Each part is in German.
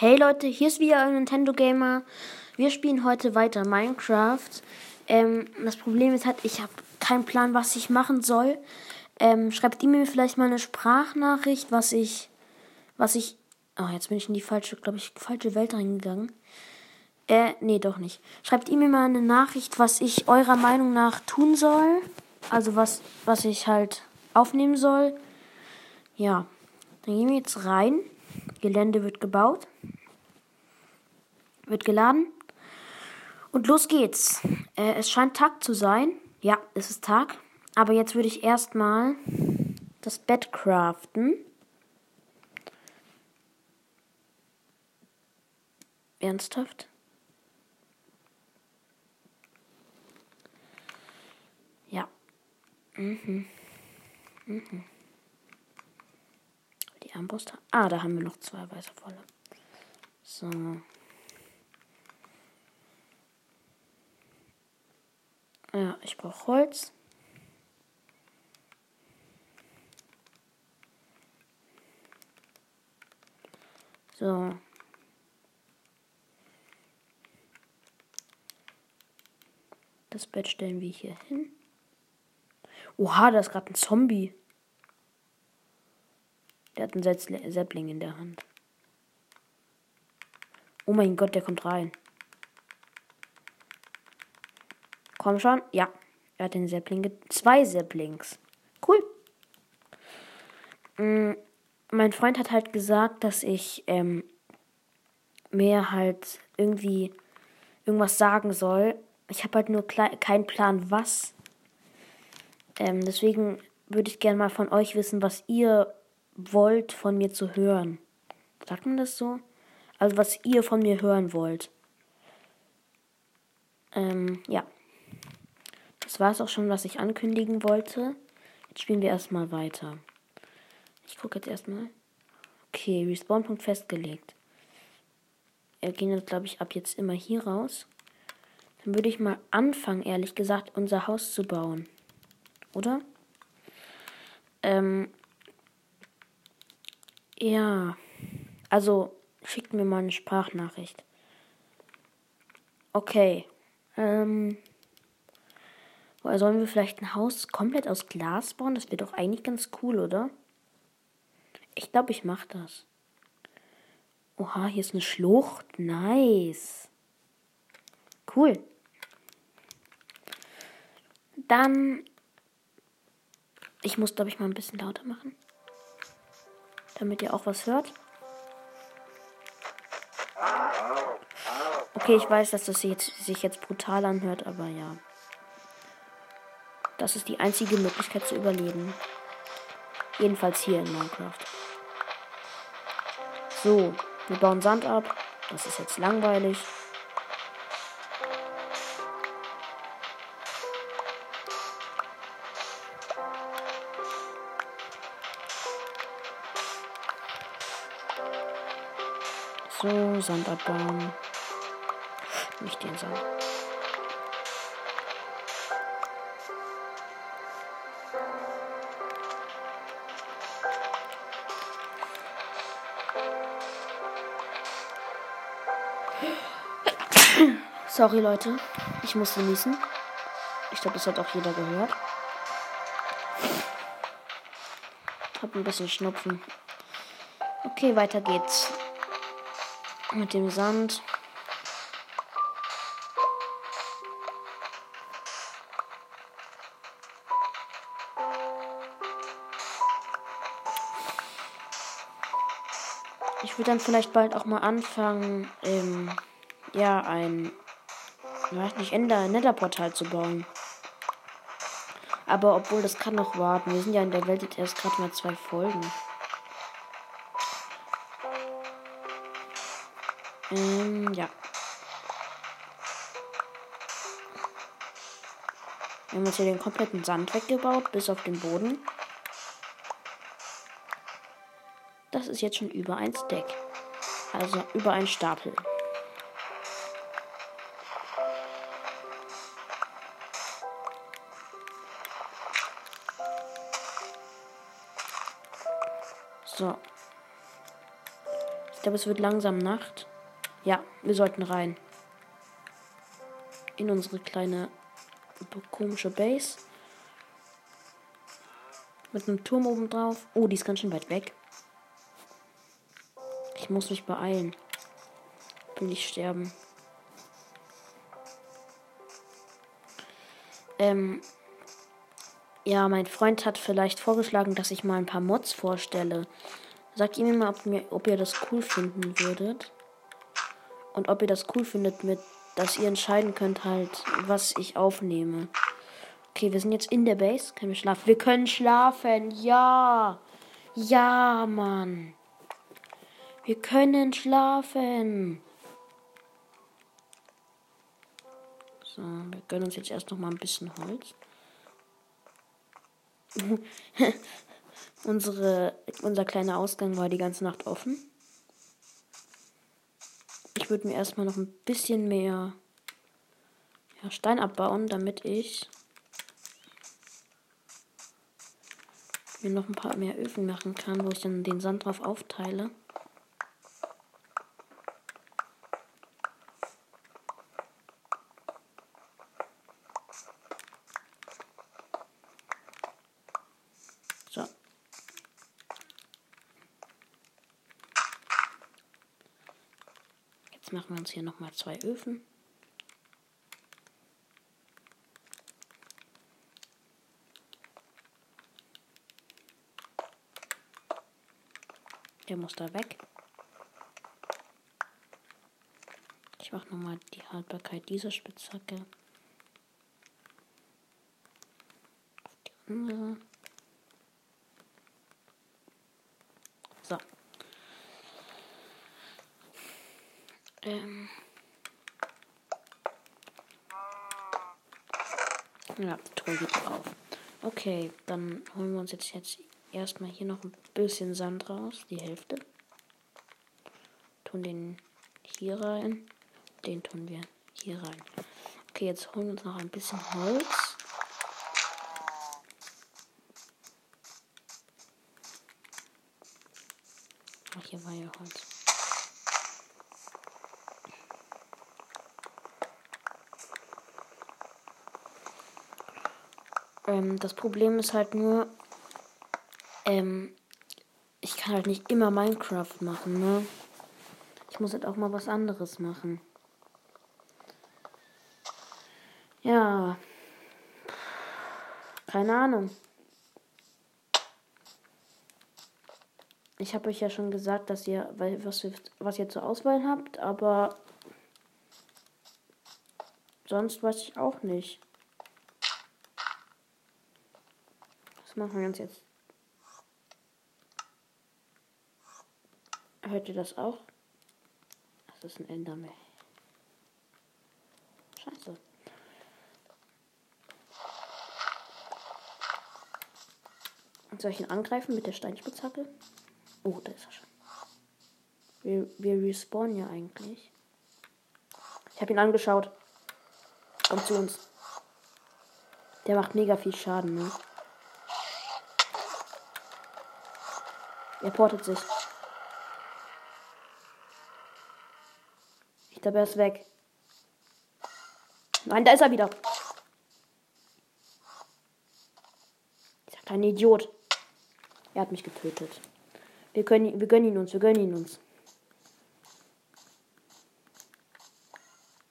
Hey Leute, hier ist wieder ein Nintendo Gamer. Wir spielen heute weiter Minecraft. Ähm, das Problem ist halt, ich habe keinen Plan, was ich machen soll. Ähm, schreibt ihr mir vielleicht mal eine Sprachnachricht, was ich, was ich, oh, jetzt bin ich in die falsche, glaube ich, falsche Welt reingegangen. Äh, nee, doch nicht. Schreibt ihr mir mal eine Nachricht, was ich eurer Meinung nach tun soll. Also was, was ich halt aufnehmen soll. Ja, dann gehen wir jetzt rein. Gelände wird gebaut. Wird geladen. Und los geht's. Äh, es scheint Tag zu sein. Ja, es ist Tag. Aber jetzt würde ich erstmal das Bett craften. Ernsthaft? Ja. Mhm. Mhm. Armbrust. Ah, da haben wir noch zwei weiße volle. So. Ja, ich brauche Holz. So. Das Bett stellen wir hier hin. Oha, da ist gerade ein Zombie. Der hat einen Seppling in der Hand. Oh mein Gott, der kommt rein. Komm schon. Ja. Er hat den Seppling. Zwei Sepplings. Cool. Mhm. Mein Freund hat halt gesagt, dass ich ähm, mehr halt irgendwie irgendwas sagen soll. Ich habe halt nur keinen Plan, was. Ähm, deswegen würde ich gerne mal von euch wissen, was ihr wollt von mir zu hören. Sagt man das so? Also was ihr von mir hören wollt. Ähm, ja. Das war es auch schon, was ich ankündigen wollte. Jetzt spielen wir erstmal weiter. Ich gucke jetzt erstmal. Okay, Respawn-Punkt festgelegt. Wir gehen jetzt, glaube ich, ab jetzt immer hier raus. Dann würde ich mal anfangen, ehrlich gesagt, unser Haus zu bauen. Oder? Ähm. Ja. Also, schickt mir mal eine Sprachnachricht. Okay. Ähm. Sollen wir vielleicht ein Haus komplett aus Glas bauen? Das wäre doch eigentlich ganz cool, oder? Ich glaube, ich mache das. Oha, hier ist eine Schlucht. Nice. Cool. Dann. Ich muss, glaube ich, mal ein bisschen lauter machen. Damit ihr auch was hört. Okay, ich weiß, dass das jetzt, sich jetzt brutal anhört, aber ja. Das ist die einzige Möglichkeit zu überleben. Jedenfalls hier in Minecraft. So, wir bauen Sand ab. Das ist jetzt langweilig. So, Sand abbauen. Nicht den Sand. Sorry, Leute. Ich muss genießen. Ich glaube, das hat auch jeder gehört. Hab ein bisschen Schnupfen. Okay, weiter geht's. Mit dem Sand. Ich würde dann vielleicht bald auch mal anfangen, ähm, ja, ein weiß nicht, Ender, Netherportal zu bauen. Aber obwohl, das kann noch warten. Wir sind ja in der Welt jetzt erst gerade mal zwei Folgen. Ähm, ja. Wir haben jetzt hier den kompletten Sand weggebaut, bis auf den Boden. Das ist jetzt schon über ein Stack. Also über ein Stapel. So. Ich glaube, es wird langsam Nacht. Ja, wir sollten rein. In unsere kleine komische Base. Mit einem Turm oben drauf. Oh, die ist ganz schön weit weg. Ich muss mich beeilen. Will ich sterben. Ähm, ja, mein Freund hat vielleicht vorgeschlagen, dass ich mal ein paar Mods vorstelle. Sagt ihm mal, ob, mir, ob ihr das cool finden würdet. Und ob ihr das cool findet, mit, dass ihr entscheiden könnt, halt, was ich aufnehme. Okay, wir sind jetzt in der Base. Können wir schlafen? Wir können schlafen. Ja. Ja, Mann. Wir können schlafen. So, wir gönnen uns jetzt erst noch mal ein bisschen Holz. Unsere, unser kleiner Ausgang war die ganze Nacht offen. Ich würde mir erstmal noch ein bisschen mehr ja, Stein abbauen, damit ich mir noch ein paar mehr Öfen machen kann, wo ich dann den Sand drauf aufteile. So. Jetzt uns hier noch mal zwei Öfen. Der muss da weg. Ich mache nochmal die Haltbarkeit dieser Spitzhacke. Auf die andere. So. Ähm. Ja, Truhe geht auf. Okay, dann holen wir uns jetzt, jetzt erstmal hier noch ein bisschen Sand raus, die Hälfte. Tun den hier rein. Den tun wir hier rein. Okay, jetzt holen wir uns noch ein bisschen Holz. Ach, hier war ja Holz. Ähm, das Problem ist halt nur, ähm, ich kann halt nicht immer Minecraft machen, ne? Ich muss halt auch mal was anderes machen. Ja. Keine Ahnung. Ich habe euch ja schon gesagt, dass ihr was, was ihr zur Auswahl habt, aber sonst weiß ich auch nicht. Machen wir uns jetzt? Hört ihr das auch? Das ist ein Enderman. Scheiße. Soll ich ihn angreifen mit der Steinspitzhacke? Oh, da ist er schon. Wir, wir respawnen ja eigentlich. Ich habe ihn angeschaut. Kommt zu uns. Der macht mega viel Schaden, ne? Er portet sich. Ich glaube, er ist weg. Nein, da ist er wieder. Dieser kleine Idiot. Er hat mich getötet. Wir, können, wir gönnen ihn uns, wir gönnen ihn uns.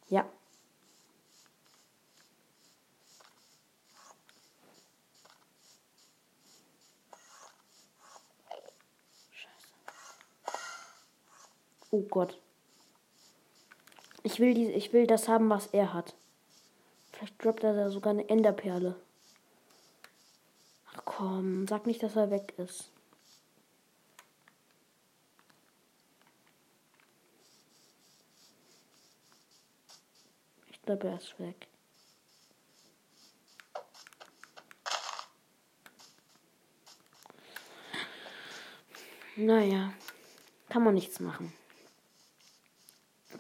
Ja. Oh Gott. Ich will, die, ich will das haben, was er hat. Vielleicht droppt er da sogar eine Enderperle. Ach komm, sag nicht, dass er weg ist. Ich glaube, er ist weg. Naja, kann man nichts machen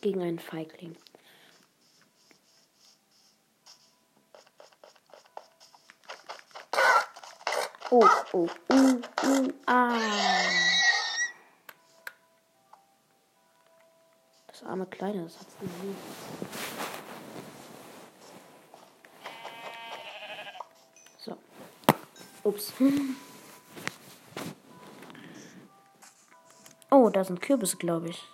gegen einen Feigling. Oh, oh, uh, uh, ah. Das arme Kleine, das hat's gesehen. So. Ups. Oh, da sind Kürbisse, glaube ich.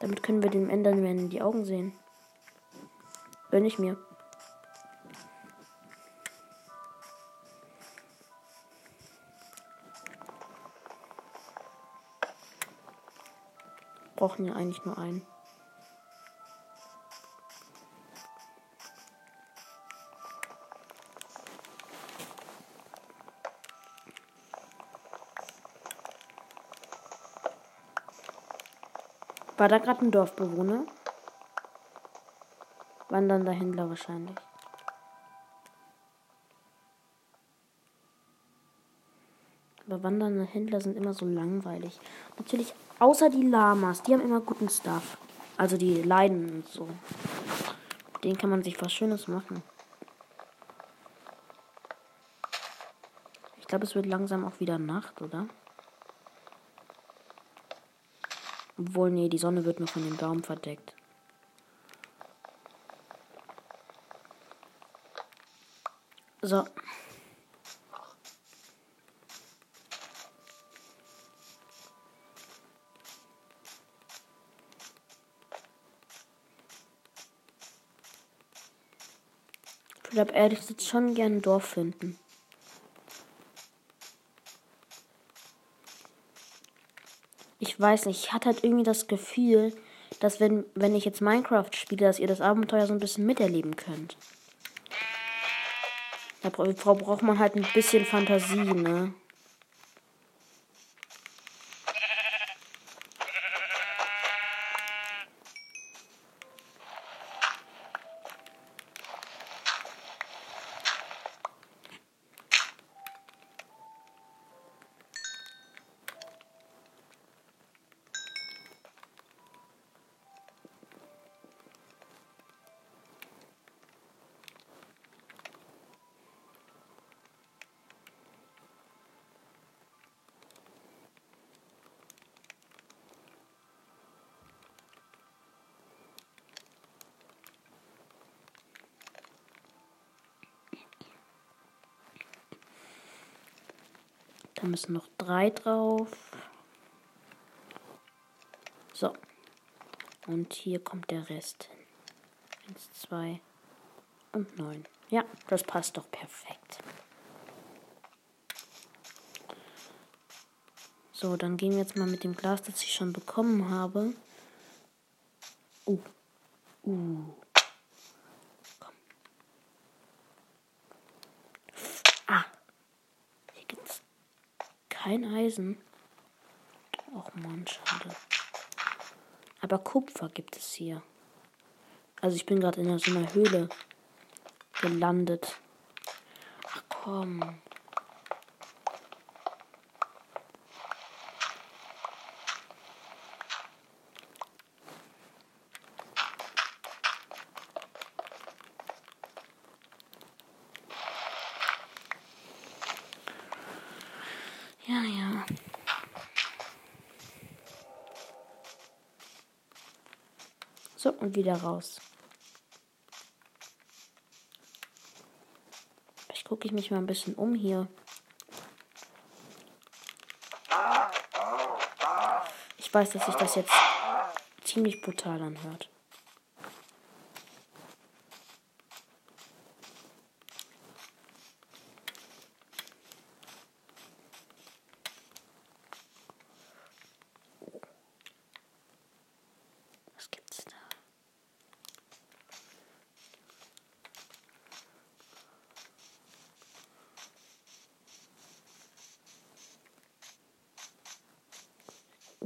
Damit können wir dem Enderman in die Augen sehen. Gönn ich mir. Brauchen ja eigentlich nur einen. War da gerade ein Dorfbewohner? Wandernder Händler wahrscheinlich. Aber wandernde Händler sind immer so langweilig. Natürlich, außer die Lamas, die haben immer guten Stuff. Also die Leiden und so. Den kann man sich was Schönes machen. Ich glaube, es wird langsam auch wieder Nacht, oder? Obwohl, nee, die Sonne wird nur von dem Baum verdeckt. So. Ich glaube, ehrlich, ich würde schon gerne ein Dorf finden. Ich weiß nicht, ich hatte halt irgendwie das Gefühl, dass wenn, wenn ich jetzt Minecraft spiele, dass ihr das Abenteuer so ein bisschen miterleben könnt. Da braucht man halt ein bisschen Fantasie, ne? Da müssen noch drei drauf. So. Und hier kommt der Rest hin. Eins, zwei und neun. Ja, das passt doch perfekt. So, dann gehen wir jetzt mal mit dem Glas, das ich schon bekommen habe. Uh. Uh. Kein Eisen. Och man, schade. Aber Kupfer gibt es hier. Also ich bin gerade in so einer Höhle gelandet. Ach komm. Ja, ja. So, und wieder raus. Ich gucke ich mich mal ein bisschen um hier. Ich weiß, dass sich das jetzt ziemlich brutal anhört.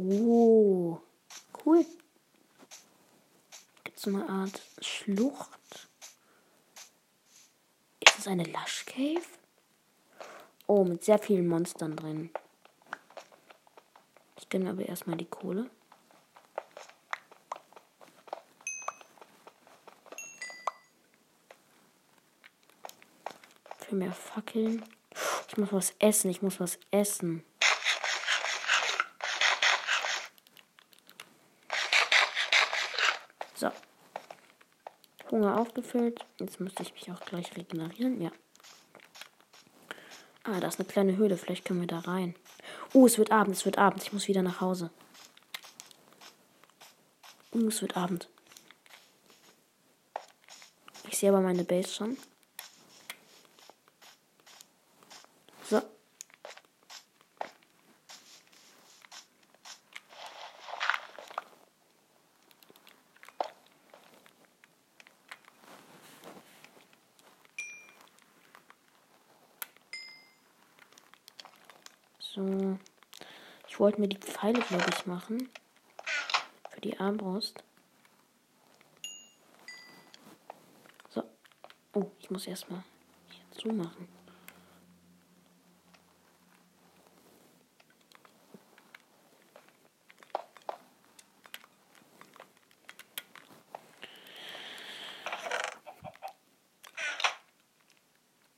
Oh, cool. Gibt es so eine Art Schlucht? Ist es eine Lush Cave? Oh, mit sehr vielen Monstern drin. Ich gönne aber erstmal die Kohle. Für mehr Fackeln. Ich muss was essen, ich muss was essen. So. Hunger aufgefüllt. Jetzt müsste ich mich auch gleich regenerieren. Ja. Ah, da ist eine kleine Höhle. Vielleicht können wir da rein. Oh, es wird Abend. Es wird Abend. Ich muss wieder nach Hause. Oh, es wird Abend. Ich sehe aber meine Base schon. So. So. Ich wollte mir die Pfeile, glaube ich, machen. Für die Armbrust. So. Oh, ich muss erstmal hier zumachen.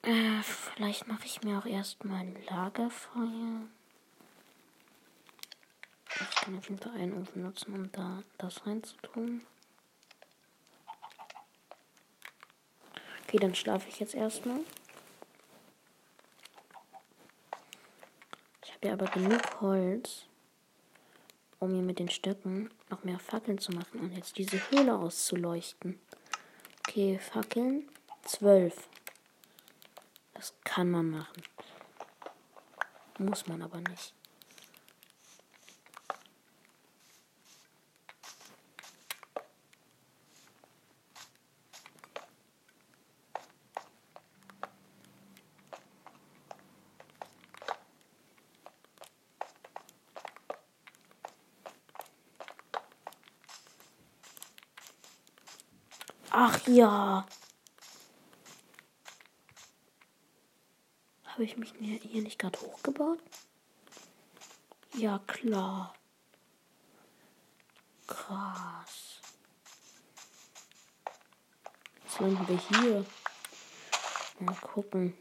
Äh, vielleicht mache ich mir auch erstmal ein Lagerfeuer. Kann auf jeden Fall einen Ofen nutzen, um da das reinzutun. Okay, dann schlafe ich jetzt erstmal. Ich habe ja aber genug Holz, um mir mit den Stöcken noch mehr Fackeln zu machen und jetzt diese Höhle auszuleuchten. Okay, Fackeln. Zwölf. Das kann man machen. Muss man aber nicht. Ach ja. Habe ich mich hier nicht gerade hochgebaut? Ja, klar. Krass. Jetzt landen wir hier. Mal gucken.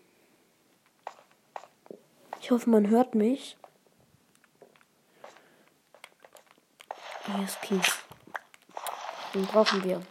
Ich hoffe, man hört mich. Ist Kies. Den brauchen wir.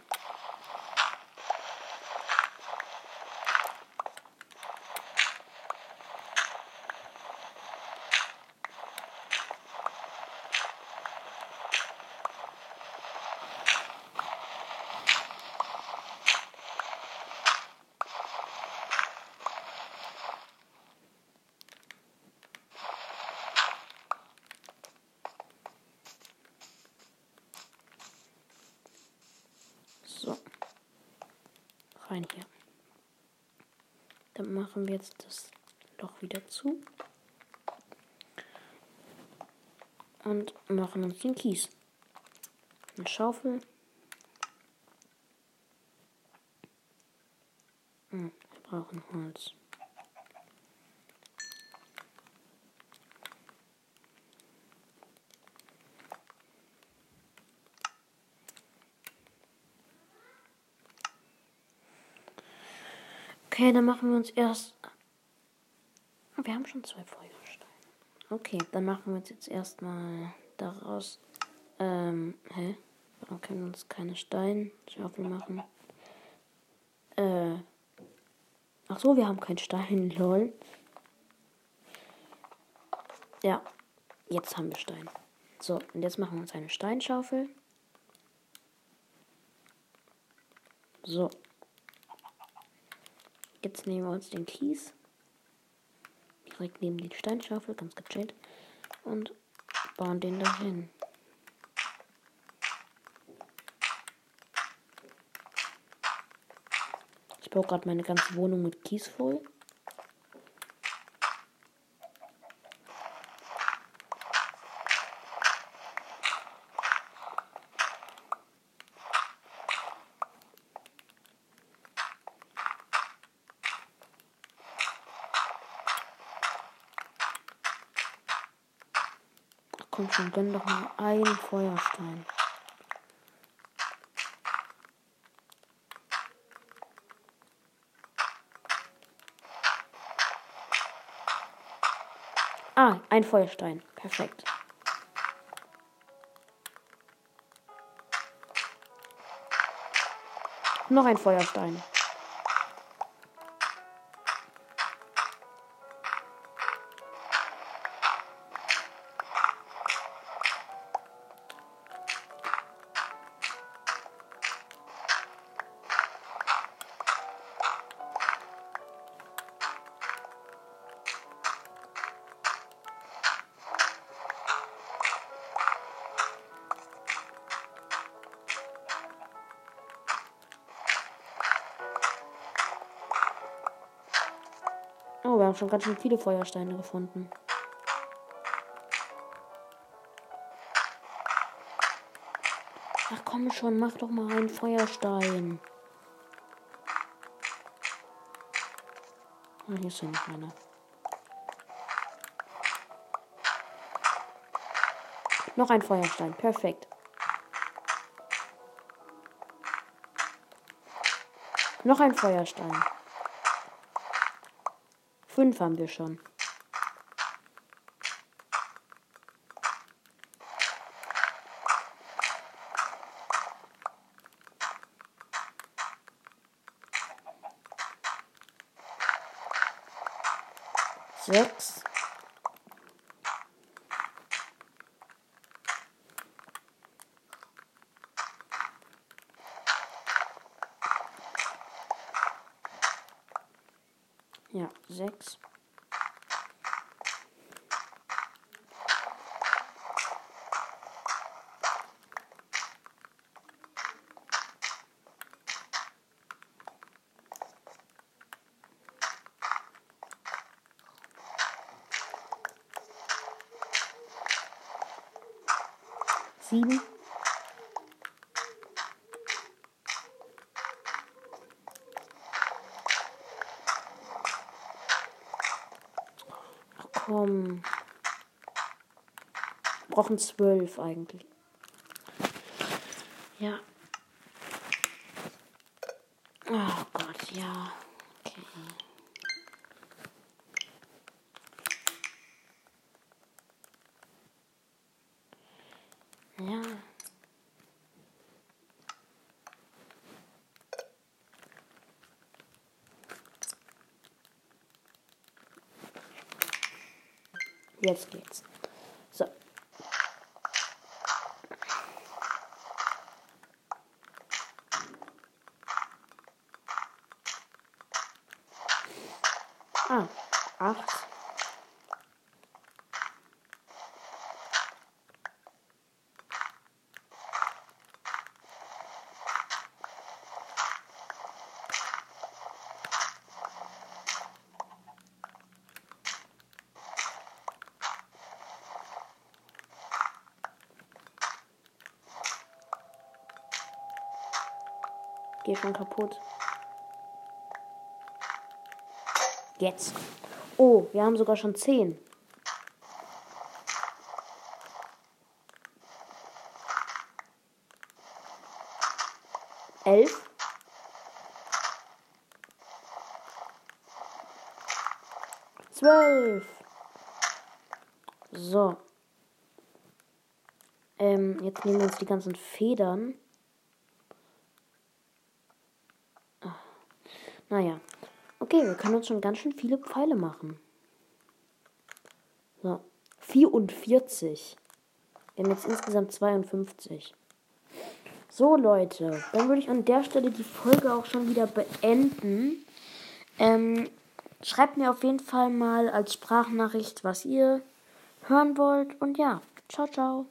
So. Rein hier. Dann machen wir jetzt das Loch wieder zu. Und machen uns den Kies. Eine Schaufel. Hm, wir brauchen Holz. Okay, dann machen wir uns erst. Wir haben schon zwei Feuersteine. Okay, dann machen wir uns jetzt erstmal daraus. Ähm, hä? Warum können wir uns keine Steinschaufel machen? Äh. Ach so, wir haben keinen Stein, lol. Ja, jetzt haben wir Stein. So, und jetzt machen wir uns eine Steinschaufel. So. Jetzt nehmen wir uns den Kies. Direkt neben die Steinschaufel, ganz gechillt. Und bauen den dahin. Ich baue gerade meine ganze Wohnung mit Kies voll. Komm schon, gönn doch mal einen Feuerstein. Ah, ein Feuerstein. Perfekt. Noch ein Feuerstein. Haben schon ganz schön viele Feuersteine gefunden. Ach komm schon, mach doch mal einen Feuerstein. Ah, hier ist ja noch einer. Noch ein Feuerstein, perfekt. Noch ein Feuerstein. Fünf haben wir schon. Sechs. Ja, sechs. Sieben. Brauchen zwölf eigentlich. Ja. Oh Gott, ja. Okay. Ja. Jetzt geht's. So. Ah, acht. Geh schon kaputt. Jetzt. Oh, wir haben sogar schon 10. Elf. Zwölf. So. Ähm, jetzt nehmen wir uns die ganzen Federn. Naja. Okay, wir können uns schon ganz schön viele Pfeile machen. So. 44. Wir haben jetzt insgesamt 52. So, Leute. Dann würde ich an der Stelle die Folge auch schon wieder beenden. Ähm, schreibt mir auf jeden Fall mal als Sprachnachricht, was ihr hören wollt. Und ja, ciao, ciao.